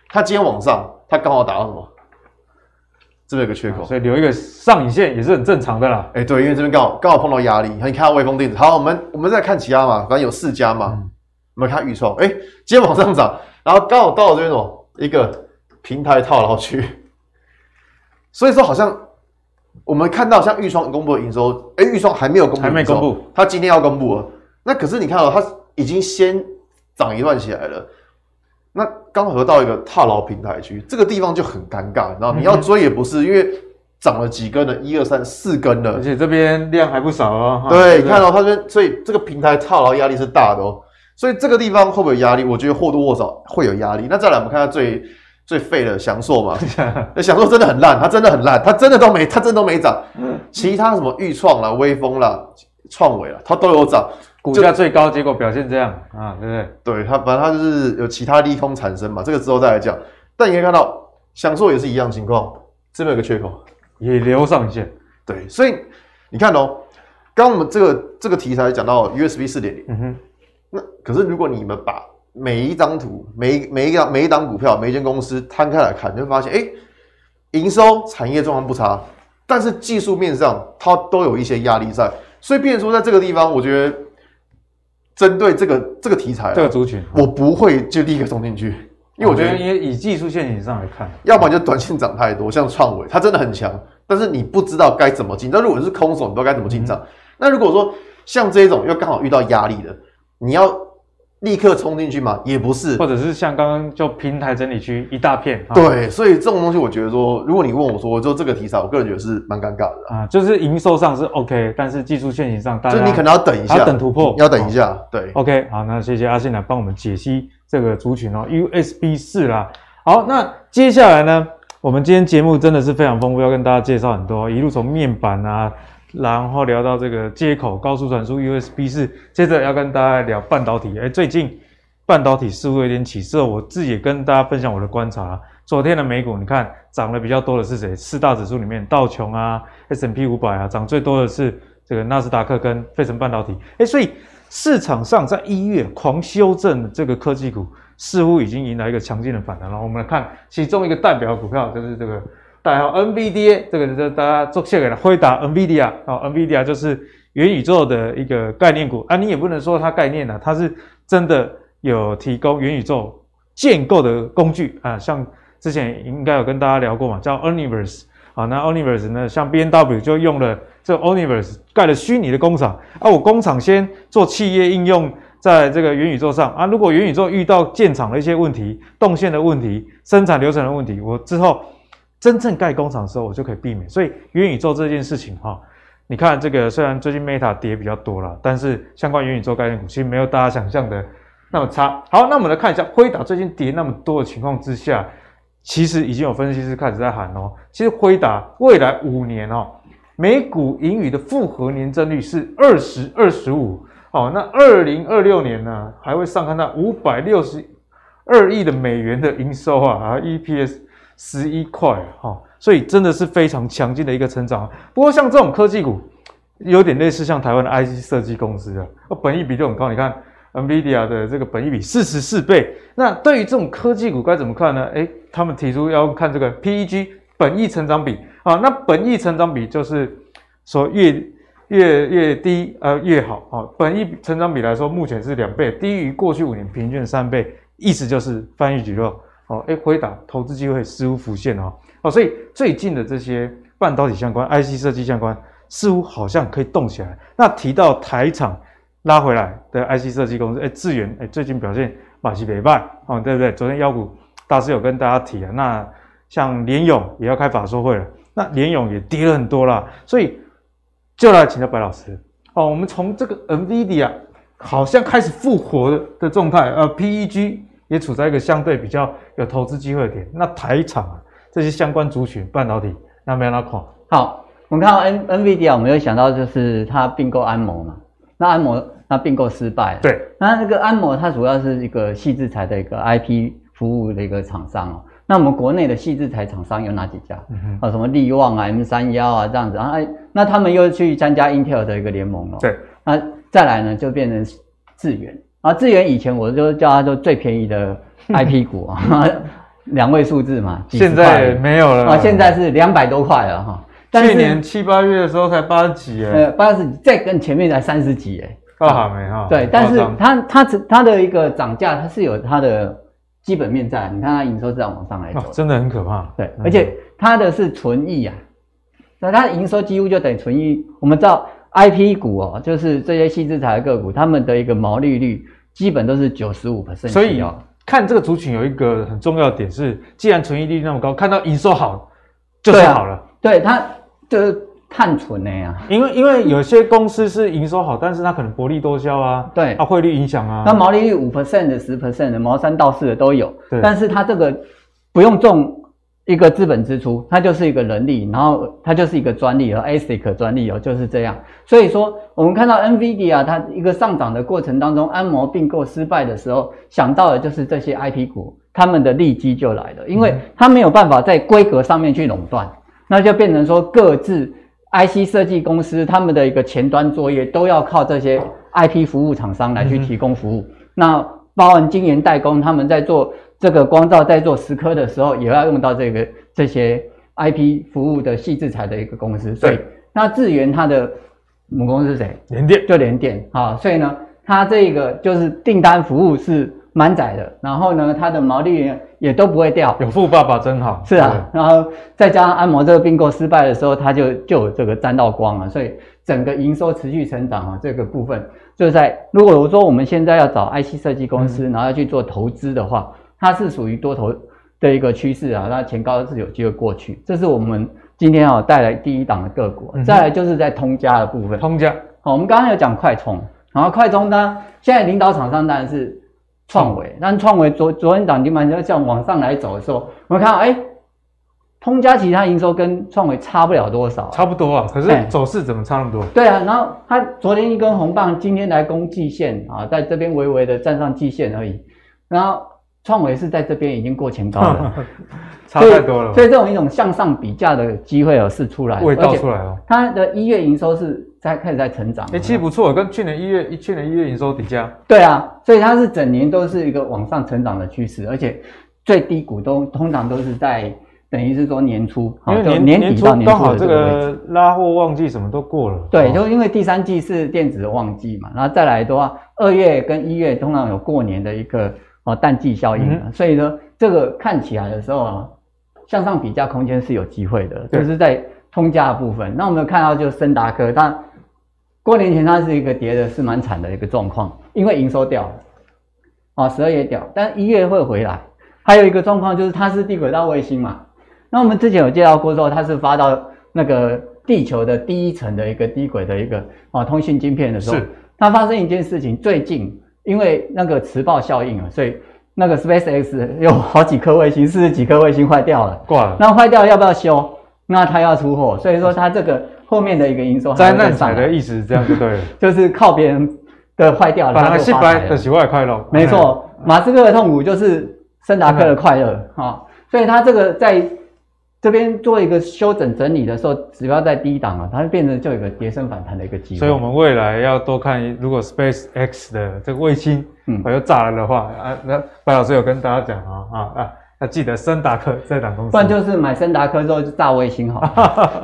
它今天往上，它刚好打到什么？这边有个缺口，所以留一个上影线也是很正常的啦。哎、欸，对，因为这边刚好刚好碰到压力。你看，看威锋电子，好，我们我们再看其他嘛，反正有四家嘛。嗯、我们看预创，哎、欸，今天往上涨，然后刚好到了这边什么一个平台套牢区。[laughs] 所以说，好像我们看到像预创公布的营收，哎、欸，钰创还没有公布，还没公布，他今天要公布了。那可是你看到它已经先涨一段起来了。那刚好到一个套牢平台区，这个地方就很尴尬，然后你要追也不是，嗯、因为涨了几根了，一二三四根了，而且这边量还不少哦。对，你看到它这边，所以这个平台套牢压力是大的哦，所以这个地方会不会有压力？我觉得或多或少会有压力。那再来，我们看下最最废的翔硕嘛，[laughs] 那祥硕真的很烂，它真的很烂，它真的都没，它真的都没涨。其他什么钰创啦、微风啦、创伟啦，它都有涨。股价最高，结果表现这样啊，对不对？对，它反正它就是有其他利空产生嘛，这个之后再来讲。但你可以看到，享受也是一样情况，这边有个缺口，也留上影线。对，所以你看哦，刚刚我们这个这个题材讲到 USB 四点零，嗯哼，那可是如果你们把每一张图、每一每一个每一档股票、每一间公司摊开来看，你会发现，哎，营收产业状况不差，但是技术面上它都有一些压力在，所以变成说在这个地方，我觉得。针对这个这个题材、啊，这个族群，我不会就立刻冲进去，因为我觉得，因为以技术线型上来看，要不然就短线涨太多，像创维，它真的很强，但是你不知道该怎么进。但如果是空手，你不知道该怎么进场。嗯、那如果说像这种又刚好遇到压力的，你要立刻冲进去嘛？也不是，或者是像刚刚就平台整理区一大片。对，所以这种东西我觉得说，如果你问我说，就这个题材，我个人觉得是蛮尴尬的啊。就是营收上是 OK，但是技术线型上，大家就你可能要等一下，要等突破，要等一下。对，OK，好，那谢谢阿信来帮我们解析这个族群哦，USB 四啦。好，那接下来呢，我们今天节目真的是非常丰富，要跟大家介绍很多，一路从面板啊。然后聊到这个接口高速传输 USB 四，接着要跟大家聊半导体。哎，最近半导体似乎有点起色，我自己也跟大家分享我的观察。昨天的美股，你看涨得比较多的是谁？四大指数里面，道琼啊、S&P 五百啊，涨最多的是这个纳斯达克跟费城半导体。哎，所以市场上在一月狂修正的这个科技股，似乎已经迎来一个强劲的反弹了。我们来看其中一个代表股票，就是这个。代号 NVDA，这个就是大家做线给了辉达 NVIDIA 啊、哦、NVIDIA 就是元宇宙的一个概念股啊，你也不能说它概念了，它是真的有提供元宇宙建构的工具啊，像之前应该有跟大家聊过嘛，叫 Omniverse 啊，那 Omniverse 呢，像 B N W 就用了这 Omniverse 盖了虚拟的工厂啊，我工厂先做企业应用在这个元宇宙上啊，如果元宇宙遇到建厂的一些问题、动线的问题、生产流程的问题，我之后。真正盖工厂的时候，我就可以避免。所以元宇宙这件事情，哈，你看这个虽然最近 Meta 跌比较多了，但是相关元宇宙概念股其实没有大家想象的那么差。好，那我们来看一下辉达最近跌那么多的情况之下，其实已经有分析师开始在喊哦，其实辉达未来五年哦，每股盈余的复合年增率是二十二十五哦，那二零二六年呢，还会上看到五百六十二亿的美元的营收啊，啊 EPS。十一块哈，所以真的是非常强劲的一个成长。不过像这种科技股，有点类似像台湾的 IC 设计公司啊，本益比就很高。你看 NVIDIA 的这个本益比四十四倍。那对于这种科技股该怎么看呢？诶，他们提出要看这个 PEG 本益成长比啊。那本益成长比就是说越越越低呃越好啊。本益成长比来说，目前是两倍，低于过去五年平均的三倍，意思就是翻译举落。哦，哎，回答投资机会似乎浮现哦，哦，所以最近的这些半导体相关、IC 设计相关，似乎好像可以动起来。那提到台厂拉回来的 IC 设计公司，哎，智原，哎，最近表现马西北拜，哦，对不对？昨天妖股大师有跟大家提啊，那像联咏也要开法说会了，那联咏也跌了很多啦，所以就来请教白老师哦，我们从这个 NVIDIA 好像开始复活的的状态，呃，PEG。也处在一个相对比较有投资机会的点。那台厂啊，这些相关族群半导体，那没有那看。好，我们看到 N NVIDIA，我们有想到就是它并购安谋嘛。那安谋那并购失败了。对。那那个安谋它主要是一个细制材的一个 IP 服务的一个厂商哦。那我们国内的细制材厂商有哪几家？嗯。啊，什么力旺啊、M 三幺啊这样子啊。哎，那他们又去参加 Intel 的一个联盟了。对。那再来呢，就变成智原。啊，智源以前我就叫它做最便宜的 [laughs] IP 股啊，[laughs] 两位数字嘛，现在没有了啊，现在是两百多块了哈。去年七八月的时候才八十几哎，呃，八十几，再跟前面才三十几哎，刚好没哈。对，但是它它它的一个涨价，它是有它的基本面在，你看它营收这样往上来走，真的很可怕。对，而且它的是纯益啊，那它的营收几乎就等于纯益。我们知道。I P 股哦，就是这些矽智财的个股，他们的一个毛利率基本都是九十五 percent。所以看这个族群有一个很重要的点是，既然存益率那么高，看到营收好就是好了。对，它就是看存的呀。因为因为有些公司是营收好，但是它可能薄利多销啊，对啊，汇率影响啊。那毛利率五 percent 的、十 percent 的、毛三到四的都有。对。但是它这个不用重。一个资本支出，它就是一个人力，然后它就是一个专利和 ASIC 专利哦，就是这样。所以说，我们看到 NVIDIA 啊，它一个上涨的过程当中，安谋并购失败的时候，想到的就是这些 IP 股，他们的利基就来了，因为它没有办法在规格上面去垄断，那就变成说各自 IC 设计公司他们的一个前端作业都要靠这些 IP 服务厂商来去提供服务，那包含晶圆代工他们在做。这个光照在做蚀刻的时候，也要用到这个这些 IP 服务的细制材的一个公司。所以，那智源它的母公司是谁？联电，就联电啊。所以呢，它这个就是订单服务是满载的，然后呢，它的毛利也都不会掉。有富爸爸真好。是啊，然后再加上安谋这个并购失败的时候，它就就有这个沾到光了，所以整个营收持续成长啊，这个部分就在如果我说我们现在要找 IC 设计公司，然后要去做投资的话，它是属于多头的一个趋势啊，那前高是有机会过去，这是我们今天啊带来第一档的个股。再来就是在通家的部分，通家，好，我们刚刚有讲快充，然后快充呢，现在领导厂商当然是。创维，但创维昨昨天涨停板就像往上来走的时候，我们看到哎，通家其他营收跟创维差不了多少，差不多啊。可是走势怎么差那么多？对啊，然后它昨天一根红棒，今天来攻季线啊，在这边微微的站上季线而已。然后创维是在这边已经过前高了，[laughs] 差太多了。所以这种一种向上比价的机会哦是出来，味道出来了。它的一月营收是。在开始在成长，哎、欸，其实不错，跟去年一月，去年一月营收比价。对啊，所以它是整年都是一个往上成长的趋势，而且最低谷都通常都是在等于是说年初，因为年年底到年初刚好这个拉货旺季什么都过了。对，就因为第三季是电子的旺季嘛，然后再来的话，二月跟一月通常有过年的一个哦淡季效应，嗯、所以呢这个看起来的时候啊，向上比价空间是有机会的，就是在通价的部分。那我们有看到就是升达科，它。过年前它是一个跌的是蛮惨的一个状况，因为营收掉了，啊，十二月掉，但一月会回来。还有一个状况就是它是低轨道卫星嘛，那我们之前有介绍过之后，它是发到那个地球的第一层的一个低轨的一个啊通信晶片的时候，它发生一件事情，最近因为那个磁暴效应啊，所以那个 SpaceX 有好几颗卫星，四十几颗卫星坏掉了，挂了，那坏掉要不要修？那它要出货，所以说它这个。后面的一个营收，灾难财的意思，这样就对。了，[laughs] 就是靠别人的坏掉了，反而失败的喜外快乐。没错，马斯克的痛苦就是森达克的快乐啊，所以他这个在这边做一个修整整理的时候，只要在低档啊，它会变成就有一个跌升反弹的一个机会。所以我们未来要多看，如果 Space X 的这个卫星，嗯，又炸了的话啊，那白老师有跟大家讲啊啊啊。要记得森达科这档公司，不然就是买森达科之后就炸卫星好。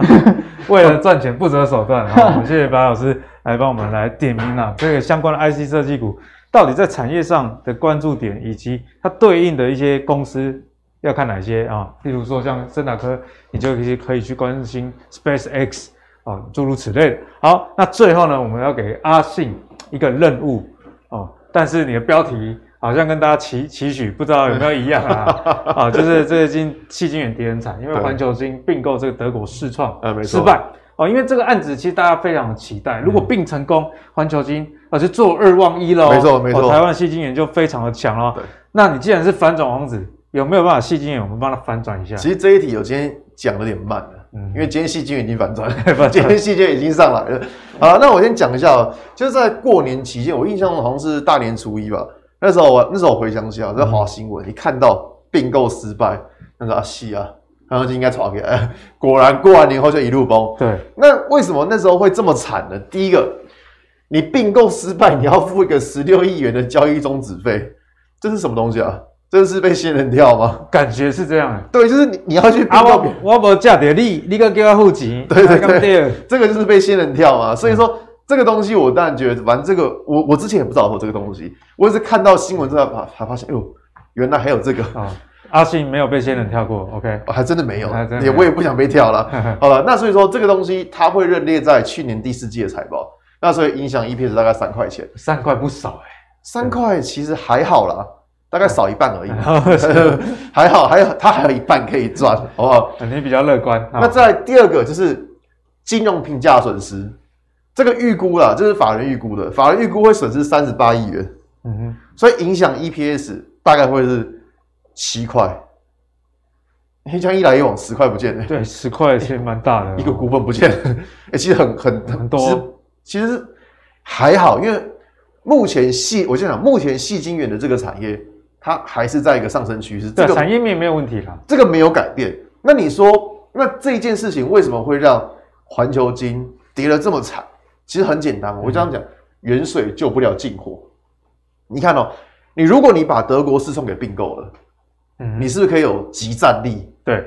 [laughs] 为了赚钱不择手段，好，我们谢谢白老师来帮我们来点名啊，这个相关的 IC 设计股到底在产业上的关注点，以及它对应的一些公司要看哪些啊？例如说像森达科，你就可以可以去关心 SpaceX 啊，诸如此类的。好，那最后呢，我们要给阿信一个任务哦，但是你的标题。好像跟大家期期许不知道有没有一样啊？[laughs] 啊，就是这个晶矽晶圆跌很惨，因为环球金并购这个德国世创失败哦。因为这个案子其实大家非常的期待，如果并成功，环球金啊就做二望一喽。没错没错，台湾矽晶圆就非常的强喽。那你既然是反转王子，有没有办法矽晶圆我们帮他反转一下？其实这一题我今天讲的有点慢了，嗯，因为今天矽晶圆已经反转，[laughs] 今天矽晶圆已经上来了。好，那我先讲一下，就是在过年期间，我印象中好像是大年初一吧。那时候我那时候我回想起来，在华新闻，一看到并购失败，那个啊戏啊，然后就应该炒起来。[laughs] 果然过完年后就一路崩。对，那为什么那时候会这么惨呢？第一个，你并购失败，你要付一个十六亿元的交易终止费，这是什么东西啊？这是被仙人跳吗？感觉是这样。对，就是你你要去并购，我我无价的你，你个给我付钱。[laughs] 对对对，这个就是被仙人跳嘛。所以说。嗯这个东西我当然觉得，反正这个我我之前也不知道有这个东西，我也是看到新闻之后才才发现，哎呦，原来还有这个啊！阿信没有被仙人跳过，OK，还真的没有，也我也不想被跳了。[laughs] 好了，那所以说这个东西它会认列在去年第四季的财报，那所以影响 EPS 大概三块钱，三块不少哎，三块其实还好啦，大概少一半而已，[laughs] 还好，还有它还有一半可以赚，[laughs] 好不好？你比较乐观。那在第二个就是金融评价损失。这个预估啦，这是法人预估的，法人预估会损失三十八亿元，嗯哼，所以影响 EPS 大概会是七块。黑枪一来一往，十块不见了，对，十块其实蛮大的，[laughs] 一个股份不见了，哎，其实很很很多，其实，其实还好，因为目前细，我先讲目前细晶圆的这个产业，它还是在一个上升趋势，对，这个产业面没有问题了，这个没有改变。那你说，那这件事情为什么会让环球金跌得这么惨？其实很简单，我这样讲，远水救不了近火。你看哦，你如果你把德国四送给并购了，嗯，你是不是可以有集战力？对。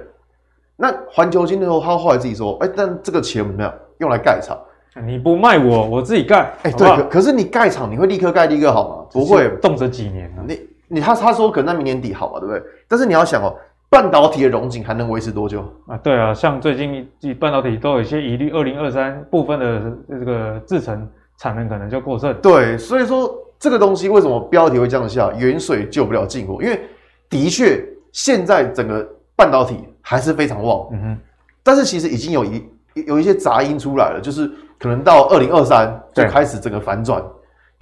那环球金的时候，他后来自己说，哎，但这个钱怎么样？用来盖厂。你不卖我，我自己盖。哎，对。可可是你盖厂，你会立刻盖立刻好吗？不会，动辄几年呢？你你他他说可能在明年底好嘛，对不对？但是你要想哦，半导体的融景还能维持多久啊？对啊，像最近半导体都有一些疑虑，二零二三部分的这个制程产能可能就过剩。对，所以说这个东西为什么标题会这样下？远水救不了近火，因为的确现在整个半导体还是非常旺，嗯哼，但是其实已经有一有一些杂音出来了，就是可能到二零二三就开始整个反转。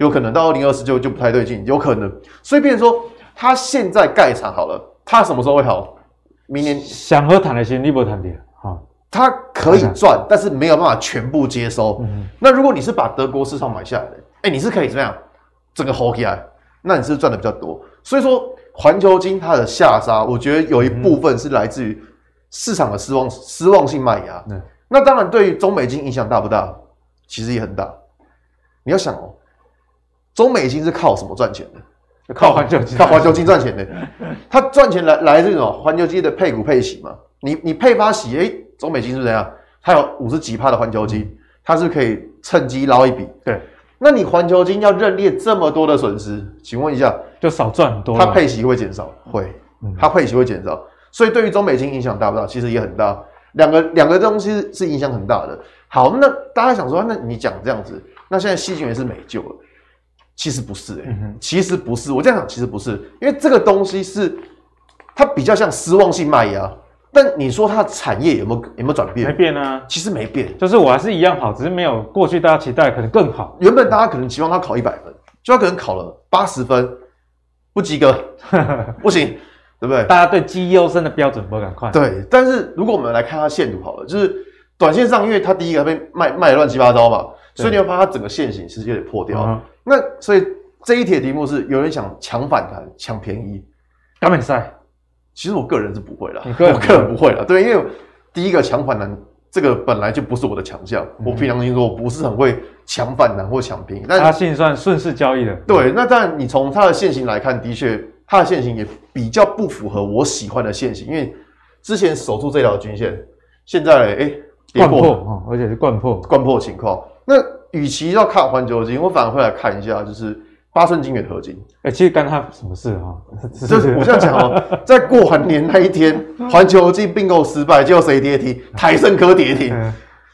有可能到二零二四就就不太对劲，有可能，所以变成说他现在盖厂好了，他什么时候会好？明年想喝坦的心，你不谈的好，他可以赚，但是没有办法全部接收。嗯、那如果你是把德国市场买下来的，哎、欸，你是可以怎么样？整个 hold 起来，那你是赚的比较多。所以说环球金它的下杀，我觉得有一部分是来自于市场的失望失望性卖压。嗯、那当然对于中美金影响大不大？其实也很大。你要想哦。中美金是靠什么赚钱的？靠环球金，靠环球金赚钱的。它赚钱来来自于什么？环球金的配股配息嘛。你你配发息，哎、欸，中美金是怎样？它有五十几趴的环球金，它是可以趁机捞一笔。对，那你环球金要认列这么多的损失，请问一下，就少赚很多。它配息会减少？会，它配息会减少。所以对于中美金影响大不大？其实也很大。两个两个东西是影响很大的。好，那大家想说，那你讲这样子，那现在细菌也是没救了？其实不是哎、其实不是。我这样讲，其实不是，因为这个东西是它比较像失望性卖压。但你说它的产业有没有有没有转变？没变啊，其实没变，就是我还是一样好，只是没有过去大家期待可能更好。原本大家可能期望他考一百分，就他可能考了八十分，不及格，[laughs] 不行，对不对？大家对绩优生的标准不会赶快。对，但是如果我们来看它线图好了，就是短线上，因为它第一个被卖卖的乱七八糟嘛，所以你会发现它整个线型其实有点破掉。嗯那所以这一题题目是有人想抢反弹、抢便宜，敢比赛？其实我个人是不会啦，我个人不会啦。对，因为第一个抢反弹这个本来就不是我的强项，嗯、我凭良心说，我不是很会抢反弹或抢便宜。但他算顺势交易的。对，那当然你从它的线型来看，的确它的线型也比较不符合我喜欢的线型，因为之前守住这条均线，现在哎，跌破，而且是掼破，掼破情况。那与其要看环球金，我反而会来看一下，就是八寸金元合金。哎、欸，其实干他什么事啊？就是 [laughs] 我这样讲哦，在过完年那一天，环球金并购失败，结果谁跌停？台盛科跌停。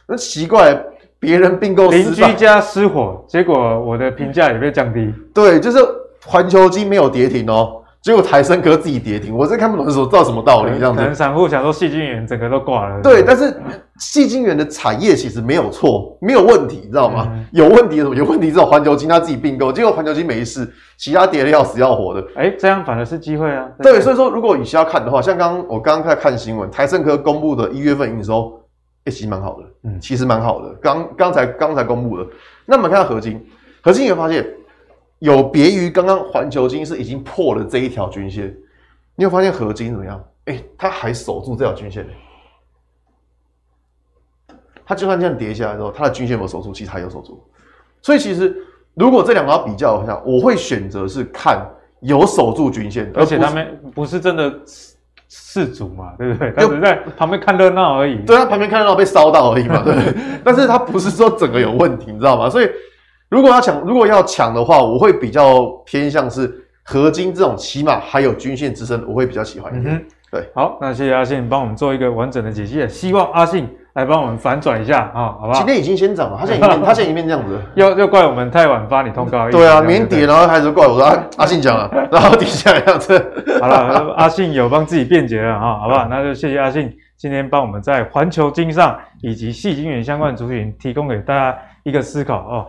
那、嗯、奇怪，别人并购邻居家失火，结果我的评价也被降低。对，就是环球金没有跌停哦。结果台胜科自己跌停，我真看不懂，说知道什么道理这样子。可能散户想说细晶圆整个都挂了。对，但是细晶圆的产业其实没有错，没有问题，你知道吗？嗯、有问题什么？有问题这种环球金他自己并购，结果环球金没事，其他跌的要死要活的。哎、欸，这样反而是机会啊。对，所以说如果你需要看的话，像刚刚我刚刚在看新闻，台胜科公布的一月份营收，哎、欸，其实蛮好的，嗯，其实蛮好的。刚刚才刚才公布的，那我们看合金，合金你会发现。有别于刚刚环球金是已经破了这一条均线，你有发现合金怎么样？哎、欸，它还守住这条均线，它就算这样跌下来之后，它的均线有没有守住？其实它有守住。所以其实如果这两个要比较一下，我会选择是看有守住均线，而且他们不是真的事主嘛，对不对？他只是在旁边看热闹而已。对，他旁边看热闹被烧到而已嘛，对不对？但是他不是说整个有问题，你知道吗？所以。如果要抢，如果要抢的话，我会比较偏向是合金这种，起码还有均线支撑，我会比较喜欢一点。嗯、对，好，那谢谢阿信帮我们做一个完整的解析，希望阿信来帮我们反转一下啊，好不好？今天已经先涨了，他现在已经 [laughs] 他现在已经变这样子，要要怪我们太晚发你通告。对啊，年底然后还是怪我说阿阿信讲了，然后底下这样子。[laughs] 好了，阿信有帮自己辩解了啊，好不好？那就谢谢阿信今天帮我们在环球金上以及细晶元相关族群提供给大家一个思考哦。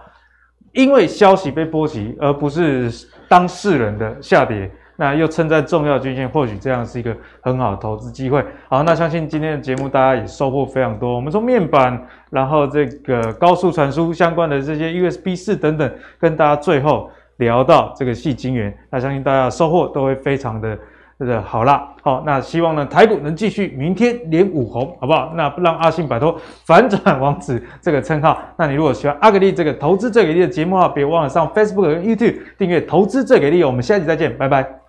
因为消息被波及，而不是当事人的下跌，那又撑在重要均线，或许这样是一个很好的投资机会。好，那相信今天的节目大家也收获非常多。我们从面板，然后这个高速传输相关的这些 USB 四等等，跟大家最后聊到这个矽晶圆，那相信大家收获都会非常的。这个，好啦，好，那希望呢台股能继续明天连五红，好不好？那让阿信摆脱反转王子这个称号。那你如果喜欢阿格力这个投资最给力的节目的话，别忘了上 Facebook 跟 YouTube 订阅投资最给力。我们下期再见，拜拜。